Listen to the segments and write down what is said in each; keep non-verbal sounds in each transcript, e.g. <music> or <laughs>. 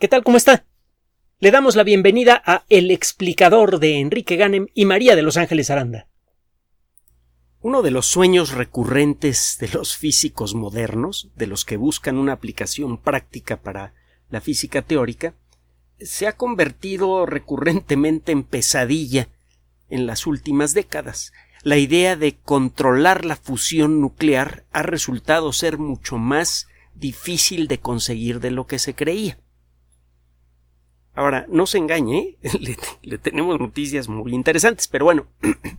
¿Qué tal? ¿Cómo está? Le damos la bienvenida a El explicador de Enrique Ganem y María de Los Ángeles Aranda. Uno de los sueños recurrentes de los físicos modernos, de los que buscan una aplicación práctica para la física teórica, se ha convertido recurrentemente en pesadilla en las últimas décadas. La idea de controlar la fusión nuclear ha resultado ser mucho más difícil de conseguir de lo que se creía. Ahora, no se engañe, <laughs> le, tenemos noticias muy interesantes, pero bueno. <clears throat>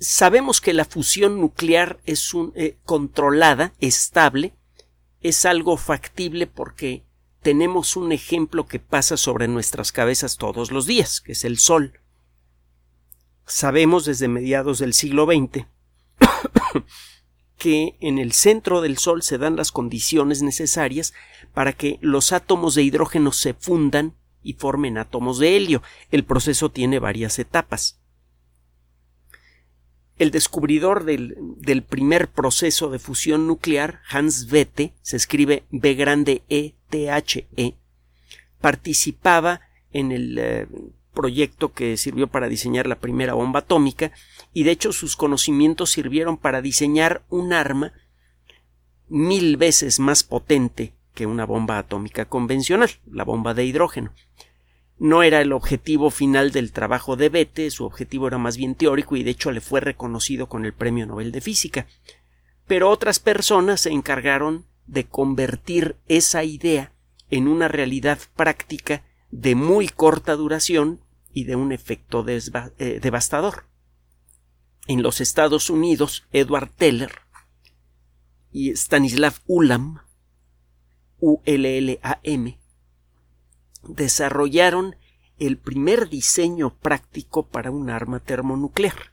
Sabemos que la fusión nuclear es un, eh, controlada, estable, es algo factible porque tenemos un ejemplo que pasa sobre nuestras cabezas todos los días, que es el Sol. Sabemos desde mediados del siglo XX que en el centro del Sol se dan las condiciones necesarias para que los átomos de hidrógeno se fundan y formen átomos de helio. El proceso tiene varias etapas. El descubridor del, primer proceso de fusión nuclear, Hans Bethe, se escribe B grande E T H E, participaba en el eh, proyecto que sirvió para diseñar la primera bomba atómica y de hecho sus conocimientos sirvieron para diseñar un arma mil veces más potente que una bomba atómica convencional, la bomba de hidrógeno. No era el objetivo final del trabajo de Bethe, su objetivo era más bien teórico y de hecho le fue reconocido con el Premio Nobel de Física. Pero otras personas se encargaron de convertir esa idea en una realidad práctica de muy corta duración y de un efecto eh, devastador. En los Estados Unidos, Edward Teller y Stanislav Ulam, U-L-L-A-M, desarrollaron el primer diseño práctico para un arma termonuclear,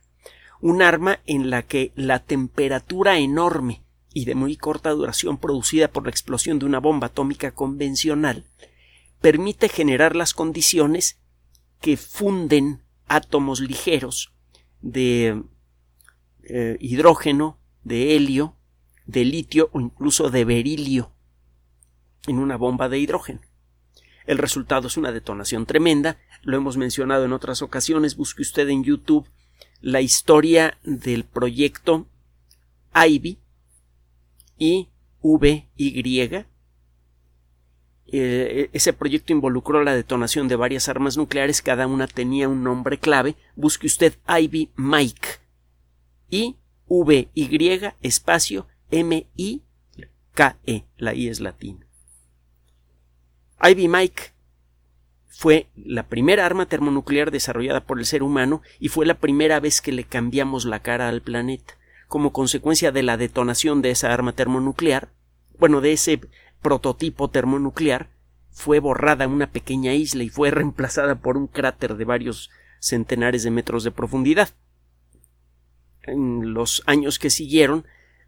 un arma en la que la temperatura enorme y de muy corta duración producida por la explosión de una bomba atómica convencional permite generar las condiciones que funden átomos ligeros de eh, hidrógeno, de helio, de litio o incluso de berilio en una bomba de hidrógeno. El resultado es una detonación tremenda, lo hemos mencionado en otras ocasiones, busque usted en YouTube la historia del proyecto Ivy y. VY eh, ese proyecto involucró la detonación de varias armas nucleares, cada una tenía un nombre clave. Busque usted Ivy Mike. I V Y espacio M I K E. La I es latina. Ivy Mike fue la primera arma termonuclear desarrollada por el ser humano y fue la primera vez que le cambiamos la cara al planeta. Como consecuencia de la detonación de esa arma termonuclear, bueno, de ese prototipo termonuclear fue borrada una pequeña isla y fue <laughs> reemplazada por un cráter de varios centenares de metros de profundidad. En los años que siguieron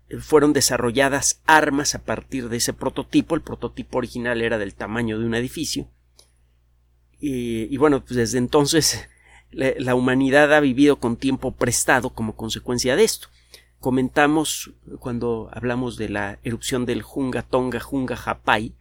eh, fueron desarrolladas armas a partir de ese prototipo. El prototipo original era del tamaño de un edificio. Y, bueno, pues desde entonces <laughs> la humanidad ha vivido con tiempo prestado como consecuencia de esto comentamos cuando hablamos de la erupción del Junga Tonga Junga Hapai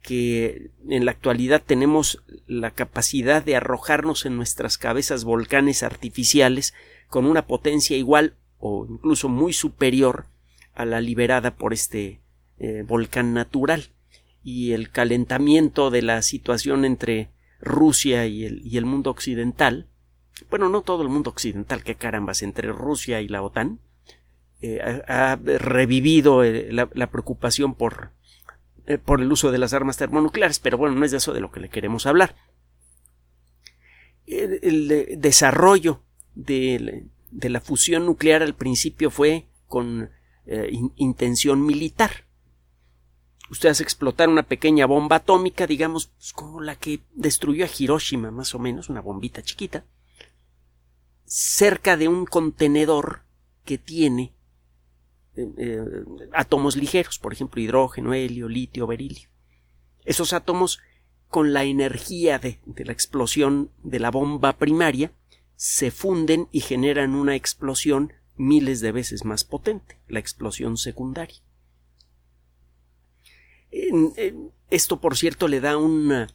que en la actualidad tenemos la capacidad de arrojarnos en nuestras cabezas volcanes artificiales con una potencia igual o incluso muy superior a la liberada por este eh, volcán natural. Y el calentamiento de la situación entre Rusia y el, y el mundo occidental bueno no todo el mundo occidental que carambas entre Rusia y la OTAN eh, ha, revivido eh, la, preocupación por, eh, por el uso de las armas termonucleares, pero bueno, no es de eso de lo que le queremos hablar. El, desarrollo de, la fusión nuclear al principio fue con intención militar. Usted hace explotar una pequeña bomba atómica, digamos, pues, como la que destruyó a Hiroshima, más o menos, una bombita chiquita, cerca de un contenedor que tiene eh, eh, átomos ligeros, por ejemplo, hidrógeno, helio, litio, berilio. Esos átomos, con la energía de, la explosión de la bomba primaria, se funden y generan una explosión miles de veces más potente, la explosión secundaria. Esto, por cierto, le da una,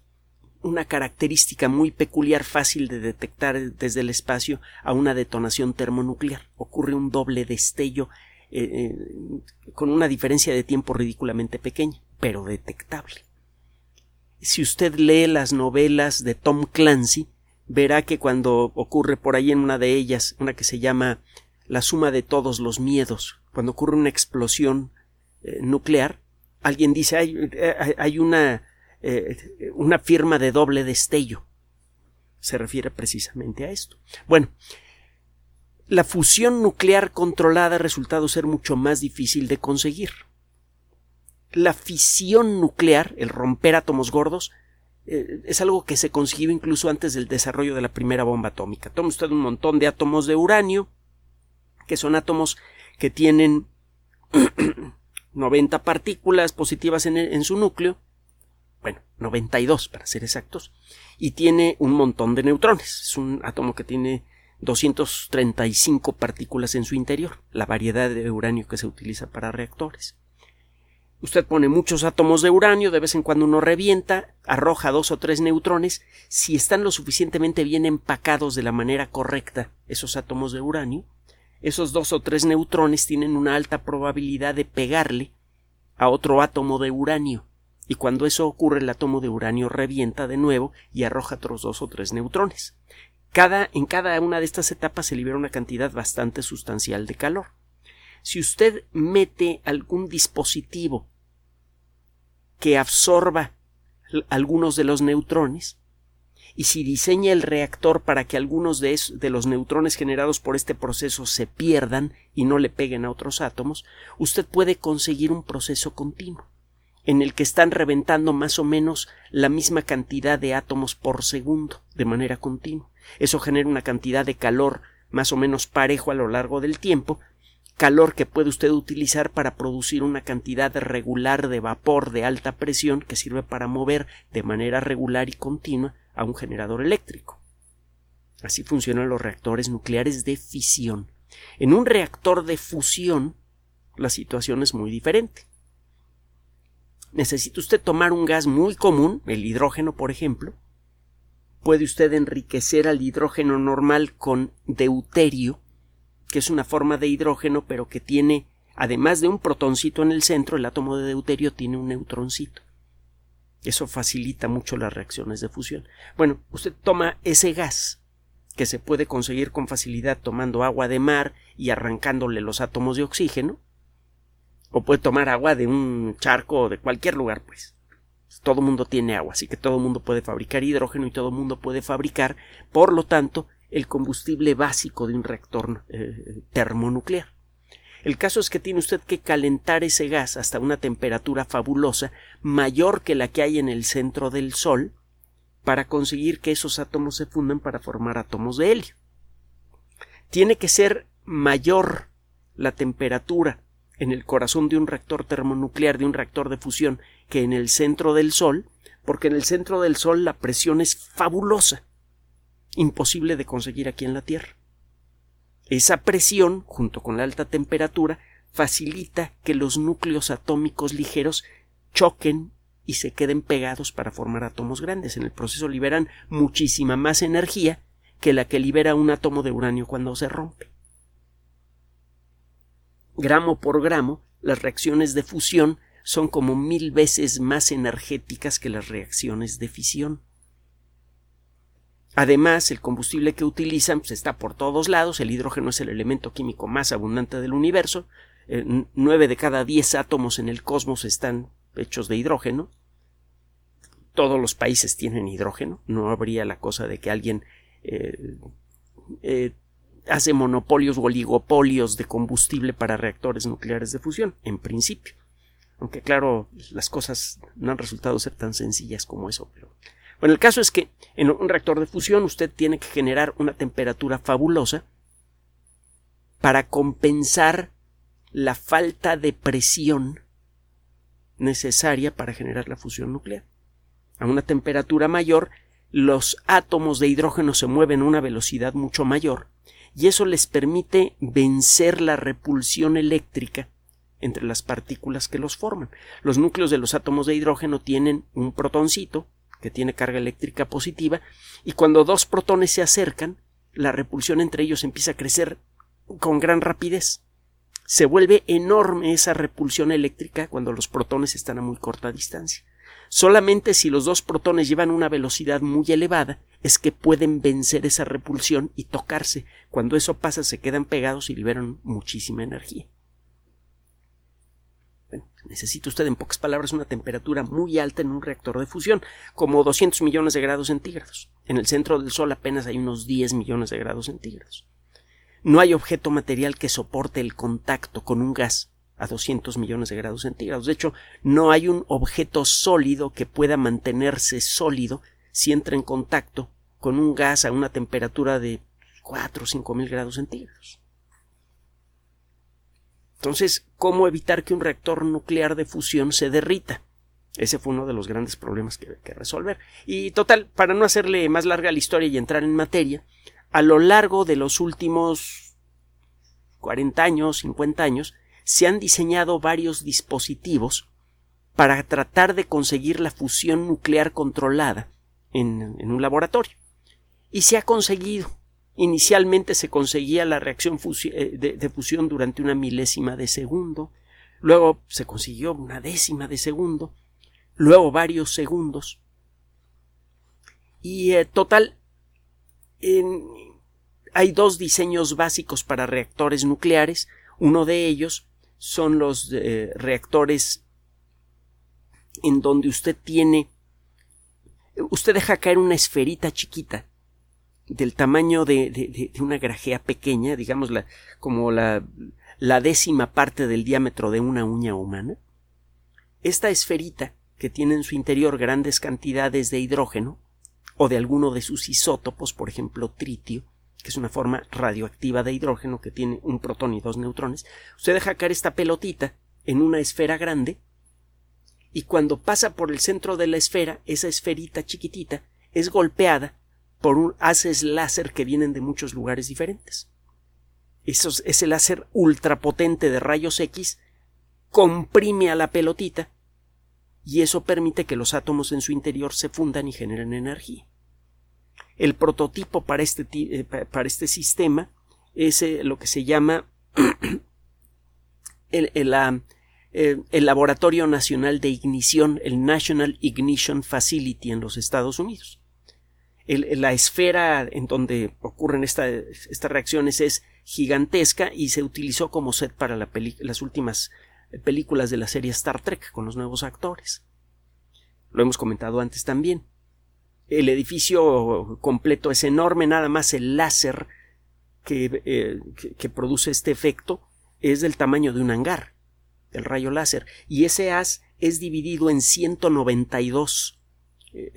una característica muy peculiar fácil de detectar desde el espacio a una detonación termonuclear. Ocurre un doble destello eh, eh, con una diferencia de tiempo ridículamente pequeña, pero detectable. Si usted lee las novelas de Tom Clancy, verá que cuando ocurre por ahí en una de ellas, una que se llama La suma de todos los miedos, cuando ocurre una explosión eh, nuclear, alguien dice hay, hay una, una firma de doble destello. Se refiere precisamente a esto. Bueno, la fusión nuclear controlada ha resultado ser mucho más difícil de conseguir. La fisión nuclear, el romper átomos gordos, eh, es algo que se consiguió incluso antes del desarrollo de la primera bomba atómica. Toma usted un montón de átomos de uranio, que son átomos que tienen <clears throat> 90 partículas positivas en, en su núcleo, bueno, 92 para ser exactos, y tiene un montón de neutrones. Es un átomo que tiene 235 partículas en su interior, la variedad de uranio que se utiliza para reactores. Usted pone muchos átomos de uranio, de vez en cuando uno revienta, arroja dos o tres neutrones. Si están lo suficientemente bien empacados de la manera correcta esos átomos de uranio, esos dos o tres neutrones tienen una alta probabilidad de pegarle a otro átomo de uranio. Y cuando eso ocurre, el átomo de uranio revienta de nuevo y arroja otros dos o tres neutrones en cada una de estas etapas se libera una cantidad bastante sustancial de calor. Si usted mete algún dispositivo que absorba algunos de los neutrones, y si diseña el reactor para que algunos de, los neutrones generados por este proceso se pierdan y no le peguen a otros átomos, usted puede conseguir un proceso continuo en el que están reventando más o menos la misma cantidad de átomos por segundo de manera continua. Eso genera una cantidad de calor más o menos parejo a lo largo del tiempo, calor que puede usted utilizar para producir una cantidad regular de vapor de alta presión que sirve para mover de manera regular y continua a un generador eléctrico. Así funcionan los reactores nucleares de fisión. En un reactor de fusión la situación es muy diferente. Necesita usted tomar un gas muy común, el hidrógeno, por ejemplo, puede usted enriquecer al hidrógeno normal con deuterio, que es una forma de hidrógeno, pero que tiene, además de un protoncito en el centro, el átomo de deuterio tiene un neutroncito. Eso facilita mucho las reacciones de fusión. Bueno, usted toma ese gas, que se puede conseguir con facilidad tomando agua de mar y arrancándole los átomos de oxígeno, o puede tomar agua de un charco o de cualquier lugar, pues todo mundo tiene agua, así que todo mundo puede fabricar hidrógeno y todo mundo puede fabricar, por lo tanto, el combustible básico de un reactor eh, termonuclear. El caso es que tiene usted que calentar ese gas hasta una temperatura fabulosa mayor que la que hay en el centro del Sol para conseguir que esos átomos se fundan para formar átomos de helio. Tiene que ser mayor la temperatura en el corazón de un reactor termonuclear, de un reactor de fusión, que en el centro del Sol, porque en el centro del Sol la presión es fabulosa, imposible de conseguir aquí en la Tierra. Esa presión, junto con la alta temperatura, facilita que los núcleos atómicos ligeros choquen y se queden pegados para formar átomos grandes. En el proceso liberan muchísima más energía que la que libera un átomo de uranio cuando se rompe. Gramo por gramo, las reacciones de fusión son como mil veces más energéticas que las reacciones de fisión. Además, el combustible que utilizan pues, está por todos lados, el hidrógeno es el elemento químico más abundante del universo, eh, nueve de cada diez átomos en el cosmos están hechos de hidrógeno, todos los países tienen hidrógeno, no habría la cosa de que alguien eh, eh, hace monopolios o oligopolios de combustible para reactores nucleares de fusión, en principio. Aunque claro, las cosas no han resultado ser tan sencillas como eso. Pero bueno, el caso es que en un reactor de fusión usted tiene que generar una temperatura fabulosa para compensar la falta de presión necesaria para generar la fusión nuclear. A una temperatura mayor, los átomos de hidrógeno se mueven a una velocidad mucho mayor y eso les permite vencer la repulsión eléctrica entre las partículas que los forman. Los núcleos de los átomos de hidrógeno tienen un protoncito que tiene carga eléctrica positiva y cuando dos protones se acercan, la repulsión entre ellos empieza a crecer con gran rapidez. Se vuelve enorme esa repulsión eléctrica cuando los protones están a muy corta distancia. Solamente si los dos protones llevan una velocidad muy elevada es que pueden vencer esa repulsión y tocarse. Cuando eso pasa se quedan pegados y liberan muchísima energía. necesita usted en pocas palabras una temperatura muy alta en un reactor de fusión, como 200 millones de grados centígrados. En el centro del Sol apenas hay unos 10 millones de grados centígrados. No hay objeto material que soporte el contacto con un gas a 200 millones de grados centígrados. De hecho, no hay un objeto sólido que pueda mantenerse sólido si entra en contacto con un gas a una temperatura de 4 o 5 mil grados centígrados. Entonces, ¿cómo evitar que un reactor nuclear de fusión se derrita? Ese fue uno de los grandes problemas que, que resolver. Y total, para no hacerle más larga la historia y entrar en materia, a lo largo de los últimos 40 años, 50 años, se han diseñado varios dispositivos para tratar de conseguir la fusión nuclear controlada en, un laboratorio. Y se ha conseguido. Inicialmente se conseguía la reacción eh, de, fusión durante una milésima de segundo, luego se consiguió una décima de segundo, luego varios segundos. Y eh, total, hay dos diseños básicos para reactores nucleares. Uno de ellos son los eh, reactores en donde usted tiene usted deja caer una esferita chiquita del tamaño de, de, una grajea pequeña, digamos la, como la, la décima parte del diámetro de una uña humana. Esta esferita, que tiene en su interior grandes cantidades de hidrógeno, o de alguno de sus isótopos, por ejemplo tritio, que es una forma radioactiva de hidrógeno que tiene un protón y dos neutrones, usted deja caer esta pelotita en una esfera grande y cuando pasa por el centro de la esfera, esa esferita chiquitita es golpeada por un haces láser que vienen de muchos lugares diferentes. ese láser ultrapotente de rayos X comprime a la pelotita y eso permite que los átomos en su interior se fundan y generen energía. El prototipo para este, eh, para este sistema es eh, lo que se llama <clears throat> el, eh, el, Laboratorio Nacional de Ignición, el National Ignition Facility en los Estados Unidos. la esfera en donde ocurren estas reacciones es gigantesca y se utilizó como set para las últimas películas de la serie Star Trek con los nuevos actores. Lo hemos comentado antes también. El edificio completo es enorme, nada más el láser eh, que, produce este efecto es del tamaño de un hangar, el rayo láser, y ese haz es dividido en 192 eh,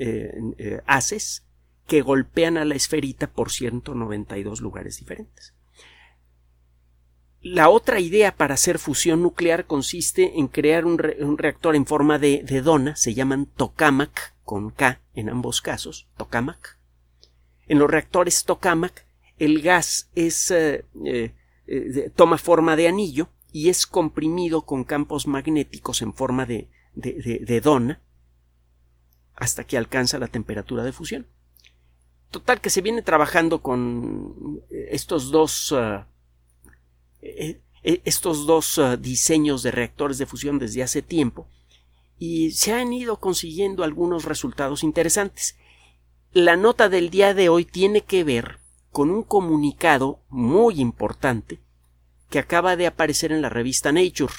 eh, haces que golpean a la esferita por 192 lugares diferentes. La otra idea para hacer fusión nuclear consiste en crear un, reactor en forma de, de, dona, se llaman tokamak, con K en ambos casos, tokamak. En los reactores tokamak, el gas es, eh, eh, eh, toma forma de anillo y es comprimido con campos magnéticos en forma de, de, dona hasta que alcanza la temperatura de fusión. Total que se viene trabajando con estos dos estos dos diseños de reactores de fusión desde hace tiempo y se han ido consiguiendo algunos resultados interesantes. La nota del día de hoy tiene que ver con un comunicado muy importante que acaba de aparecer en la revista Nature.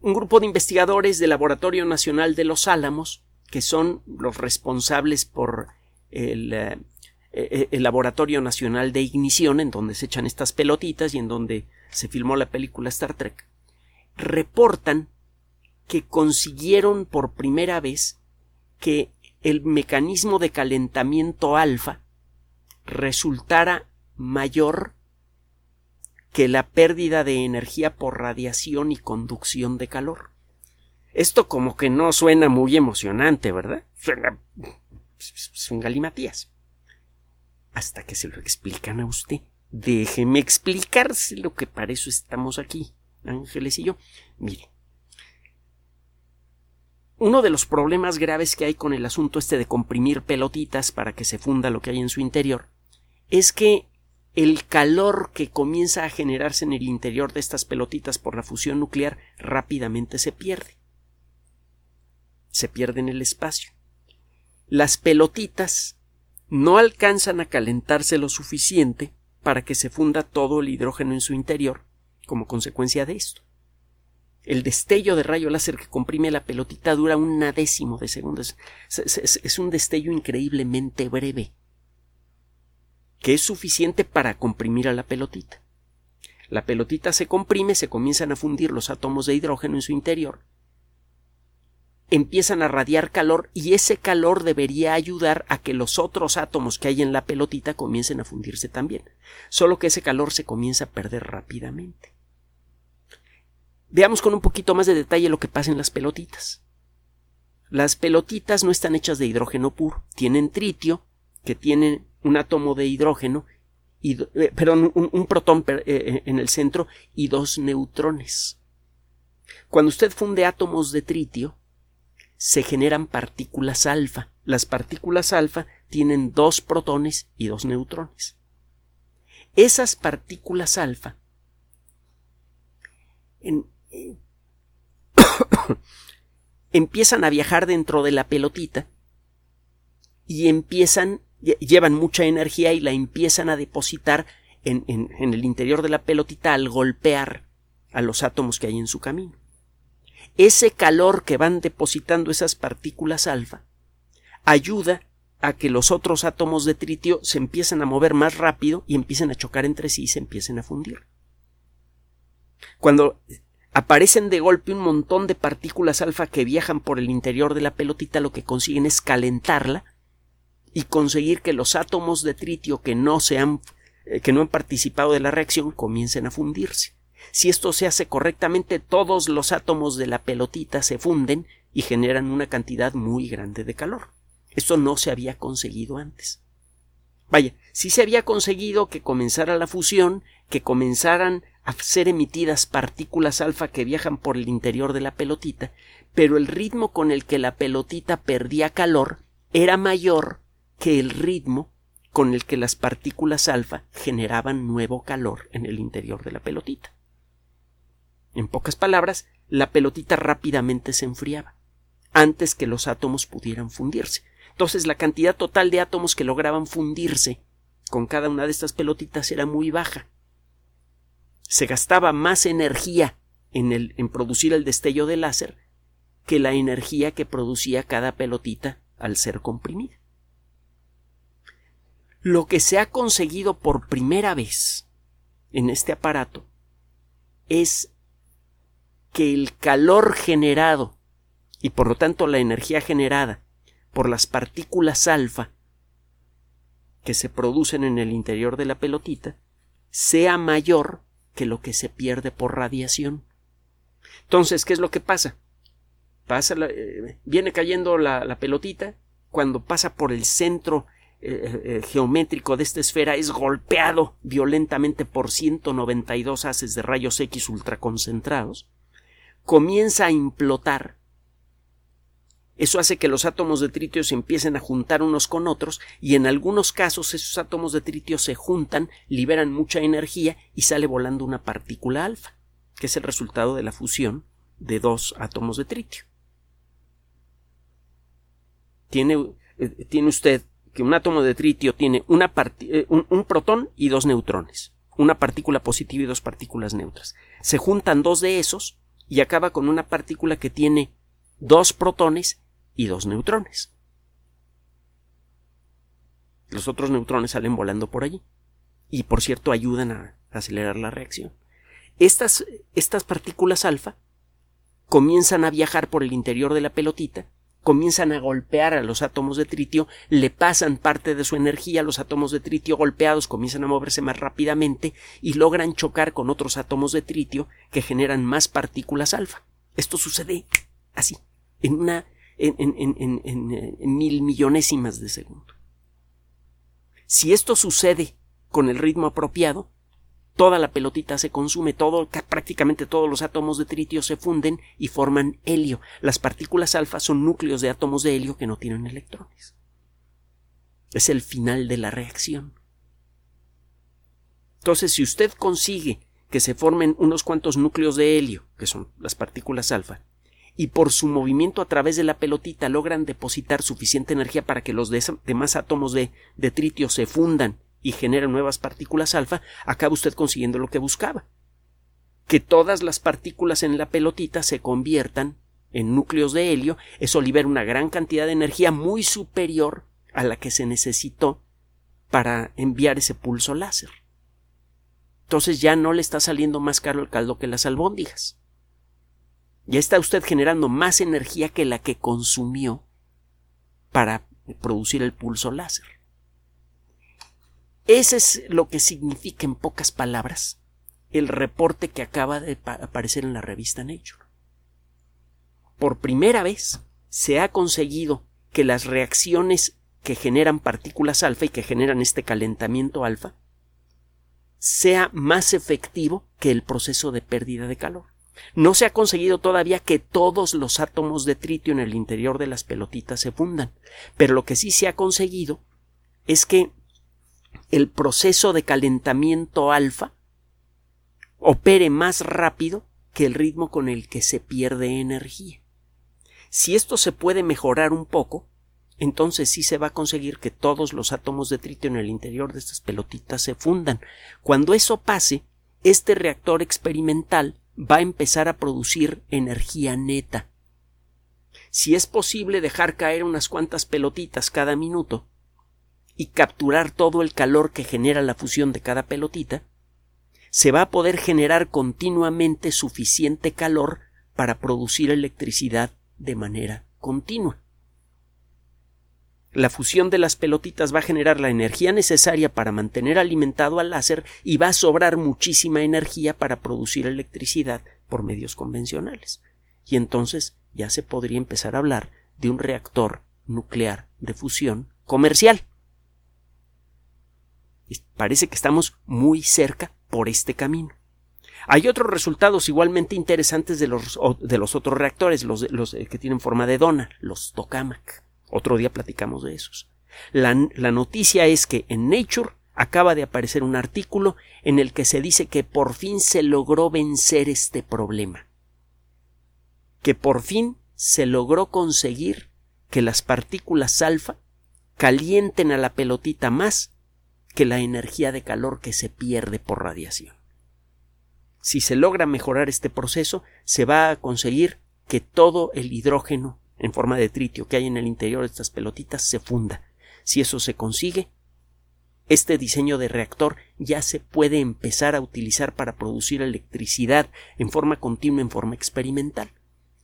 un grupo de investigadores del Laboratorio Nacional de los Álamos, que son los responsables por el, eh, eh, el, Laboratorio Nacional de Ignición, en donde se echan estas pelotitas y en donde se filmó la película Star Trek, reportan que consiguieron por primera vez que el mecanismo de calentamiento alfa resultara mayor que la pérdida de energía por radiación y conducción de calor. Esto como que no suena muy emocionante, ¿verdad? Suena un galimatías. Hasta que se lo explican a usted Déjeme explicarse lo que para eso estamos aquí, Ángeles y yo. Mire, uno de los problemas graves que hay con el asunto este de comprimir pelotitas para que se funda lo que hay en su interior es que el calor que comienza a generarse en el interior de estas pelotitas por la fusión nuclear rápidamente se pierde. Se pierde en el espacio. Las pelotitas no alcanzan a calentarse lo suficiente para que se funda todo el hidrógeno en su interior como consecuencia de esto. El destello de rayo láser que comprime la pelotita dura un décimo de segundo. Es, es, un destello increíblemente breve, que es suficiente para comprimir a la pelotita. La pelotita se comprime, se comienzan a fundir los átomos de hidrógeno en su interior, empiezan a radiar calor y ese calor debería ayudar a que los otros átomos que hay en la pelotita comiencen a fundirse también. Solo que ese calor se comienza a perder rápidamente. Veamos con un poquito más de detalle lo que pasa en las pelotitas. Las pelotitas no están hechas de hidrógeno puro, tienen tritio, que tiene un átomo de hidrógeno, y, eh, perdón, un, protón eh, eh, en el centro y dos neutrones. Cuando usted funde átomos de tritio, se generan partículas alfa. Las partículas alfa tienen dos protones y dos neutrones. Esas partículas alfa <coughs> empiezan a viajar dentro de la pelotita y empiezan, llevan mucha energía y la empiezan a depositar en, en, el interior de la pelotita al golpear a los átomos que hay en su camino. Ese calor que van depositando esas partículas alfa ayuda a que los otros átomos de tritio se empiecen a mover más rápido y empiecen a chocar entre sí y se empiecen a fundir. Cuando aparecen de golpe un montón de partículas alfa que viajan por el interior de la pelotita, lo que consiguen es calentarla y conseguir que los átomos de tritio que no se han eh, que no han participado de la reacción comiencen a fundirse. Si esto se hace correctamente, todos los átomos de la pelotita se funden y generan una cantidad muy grande de calor. Esto no se había conseguido antes. Vaya, sí se había conseguido que comenzara la fusión, que comenzaran a ser emitidas partículas alfa que viajan por el interior de la pelotita, pero el ritmo con el que la pelotita perdía calor era mayor que el ritmo con el que las partículas alfa generaban nuevo calor en el interior de la pelotita. En pocas palabras, la pelotita rápidamente se enfriaba, antes que los átomos pudieran fundirse. Entonces la cantidad total de átomos que lograban fundirse con cada una de estas pelotitas era muy baja se gastaba más energía en, el, en producir el destello de láser que la energía que producía cada pelotita al ser comprimida. Lo que se ha conseguido por primera vez en este aparato es que el calor generado y por lo tanto la energía generada por las partículas alfa que se producen en el interior de la pelotita sea mayor que lo que se pierde por radiación. Entonces, ¿qué es lo que pasa? Pasa eh, viene cayendo la, pelotita, cuando pasa por el centro eh, eh, geométrico de esta esfera es golpeado violentamente por 192 haces de rayos X ultraconcentrados, comienza a implotar eso hace que los átomos de tritio se empiecen a juntar unos con otros y en algunos casos esos átomos de tritio se juntan, liberan mucha energía y sale volando una partícula alfa, que es el resultado de la fusión de dos átomos de tritio. Tiene, eh, tiene usted que un átomo de tritio tiene eh, un protón y dos neutrones, una partícula positiva y dos partículas neutras. Se juntan dos de esos y acaba con una partícula que tiene dos protones y dos neutrones. Los otros neutrones salen volando por allí y por cierto ayudan a acelerar la reacción. Estas, estas partículas alfa comienzan a viajar por el interior de la pelotita, comienzan a golpear a los átomos de tritio, le pasan parte de su energía, los átomos de tritio golpeados comienzan a moverse más rápidamente y logran chocar con otros átomos de tritio que generan más partículas alfa. Esto sucede así, en una en, mil millonésimas de segundo. Si esto sucede con el ritmo apropiado, toda la pelotita se consume, todo, prácticamente todos los átomos de tritio se funden y forman helio. Las partículas alfa son núcleos de átomos de helio que no tienen electrones. Es el final de la reacción. Entonces, si usted consigue que se formen unos cuantos núcleos de helio, que son las partículas alfa, y por su movimiento a través de la pelotita logran depositar suficiente energía para que los demás átomos de, de tritio se fundan y generen nuevas partículas alfa, acaba usted consiguiendo lo que buscaba. Que todas las partículas en la pelotita se conviertan en núcleos de helio, eso libera una gran cantidad de energía muy superior a la que se necesitó para enviar ese pulso láser. Entonces ya no le está saliendo más caro el caldo que las albóndigas. Ya está usted generando más energía que la que consumió para producir el pulso láser. Ese es lo que significa en pocas palabras el reporte que acaba de aparecer en la revista Nature. Por primera vez se ha conseguido que las reacciones que generan partículas alfa y que generan este calentamiento alfa sea más efectivo que el proceso de pérdida de calor. No se ha conseguido todavía que todos los átomos de tritio en el interior de las pelotitas se fundan, pero lo que sí se ha conseguido es que el proceso de calentamiento alfa opere más rápido que el ritmo con el que se pierde energía. Si esto se puede mejorar un poco, entonces sí se va a conseguir que todos los átomos de tritio en el interior de estas pelotitas se fundan. Cuando eso pase, este reactor experimental va a empezar a producir energía neta. Si es posible dejar caer unas cuantas pelotitas cada minuto y capturar todo el calor que genera la fusión de cada pelotita, se va a poder generar continuamente suficiente calor para producir electricidad de manera continua. La fusión de las pelotitas va a generar la energía necesaria para mantener alimentado al láser y va a sobrar muchísima energía para producir electricidad por medios convencionales. Y entonces ya se podría empezar a hablar de un reactor nuclear de fusión comercial. parece que estamos muy cerca por este camino. Hay otros resultados igualmente interesantes de los, de los otros reactores, los, los que tienen forma de dona, los tokamak. Otro día platicamos de esos. La, la noticia es que en Nature acaba de aparecer un artículo en el que se dice que por fin se logró vencer este problema. Que por fin se logró conseguir que las partículas alfa calienten a la pelotita más que la energía de calor que se pierde por radiación. Si se logra mejorar este proceso, se va a conseguir que todo el hidrógeno en forma de tritio que hay en el interior de estas pelotitas se funda. Si eso se consigue, este diseño de reactor ya se puede empezar a utilizar para producir electricidad en forma continua, en forma experimental.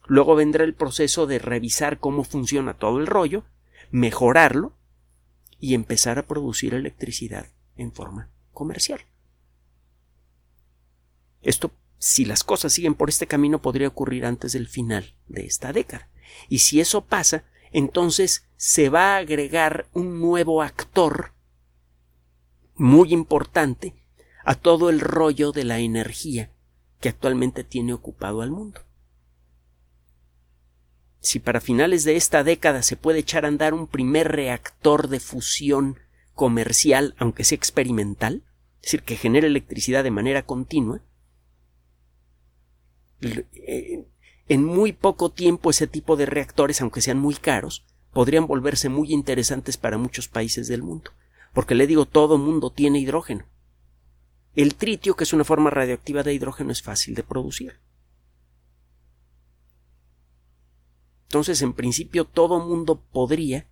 Luego vendrá el proceso de revisar cómo funciona todo el rollo, mejorarlo y empezar a producir electricidad en forma comercial. Esto, si las cosas siguen por este camino, podría ocurrir antes del final de esta década. Y si eso pasa, entonces se va a agregar un nuevo actor muy importante a todo el rollo de la energía que actualmente tiene ocupado al mundo. Si para finales de esta década se puede echar a andar un primer reactor de fusión comercial, aunque sea experimental, es decir, que genere electricidad de manera continua, eh, en muy poco tiempo ese tipo de reactores, aunque sean muy caros, podrían volverse muy interesantes para muchos países del mundo. Porque le digo, todo mundo tiene hidrógeno. El tritio, que es una forma radioactiva de hidrógeno, es fácil de producir. Entonces, en principio, todo mundo podría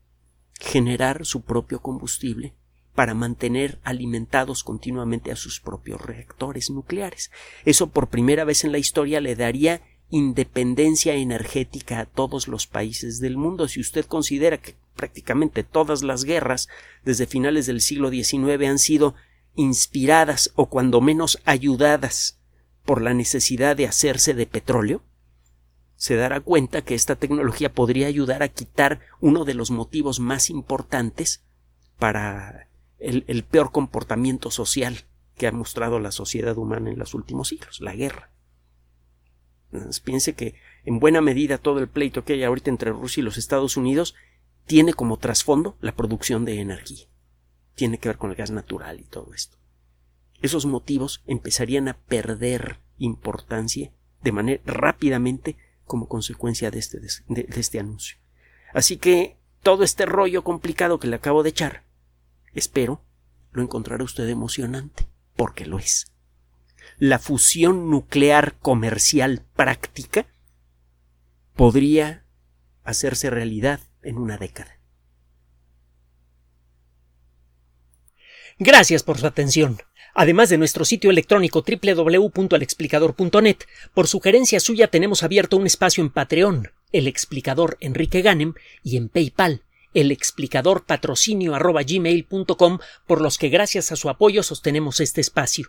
generar su propio combustible para mantener alimentados continuamente a sus propios reactores nucleares. Eso por primera vez en la historia le daría independencia energética a todos los países del mundo. Si usted considera que prácticamente todas las guerras desde finales del siglo XIX han sido inspiradas o cuando menos ayudadas por la necesidad de hacerse de petróleo, se dará cuenta que esta tecnología podría ayudar a quitar uno de los motivos más importantes para el, peor comportamiento social que ha mostrado la sociedad humana en los últimos siglos, la guerra. Piense que en buena medida todo el pleito que hay ahorita entre Rusia y los Estados Unidos tiene como trasfondo la producción de energía. Tiene que ver con el gas natural y todo esto. Esos motivos empezarían a perder importancia de manera rápidamente como consecuencia de este, de este anuncio. Así que todo este rollo complicado que le acabo de echar Espero lo encontrará usted emocionante, porque lo es. La fusión nuclear comercial práctica podría hacerse realidad en una década. Gracias por su atención. Además de nuestro sitio electrónico www.alexplicador.net, por sugerencia suya tenemos abierto un espacio en Patreon, el explicador Enrique Ganem, y en PayPal, el explicador patrocinio por los que gracias a su apoyo sostenemos este espacio.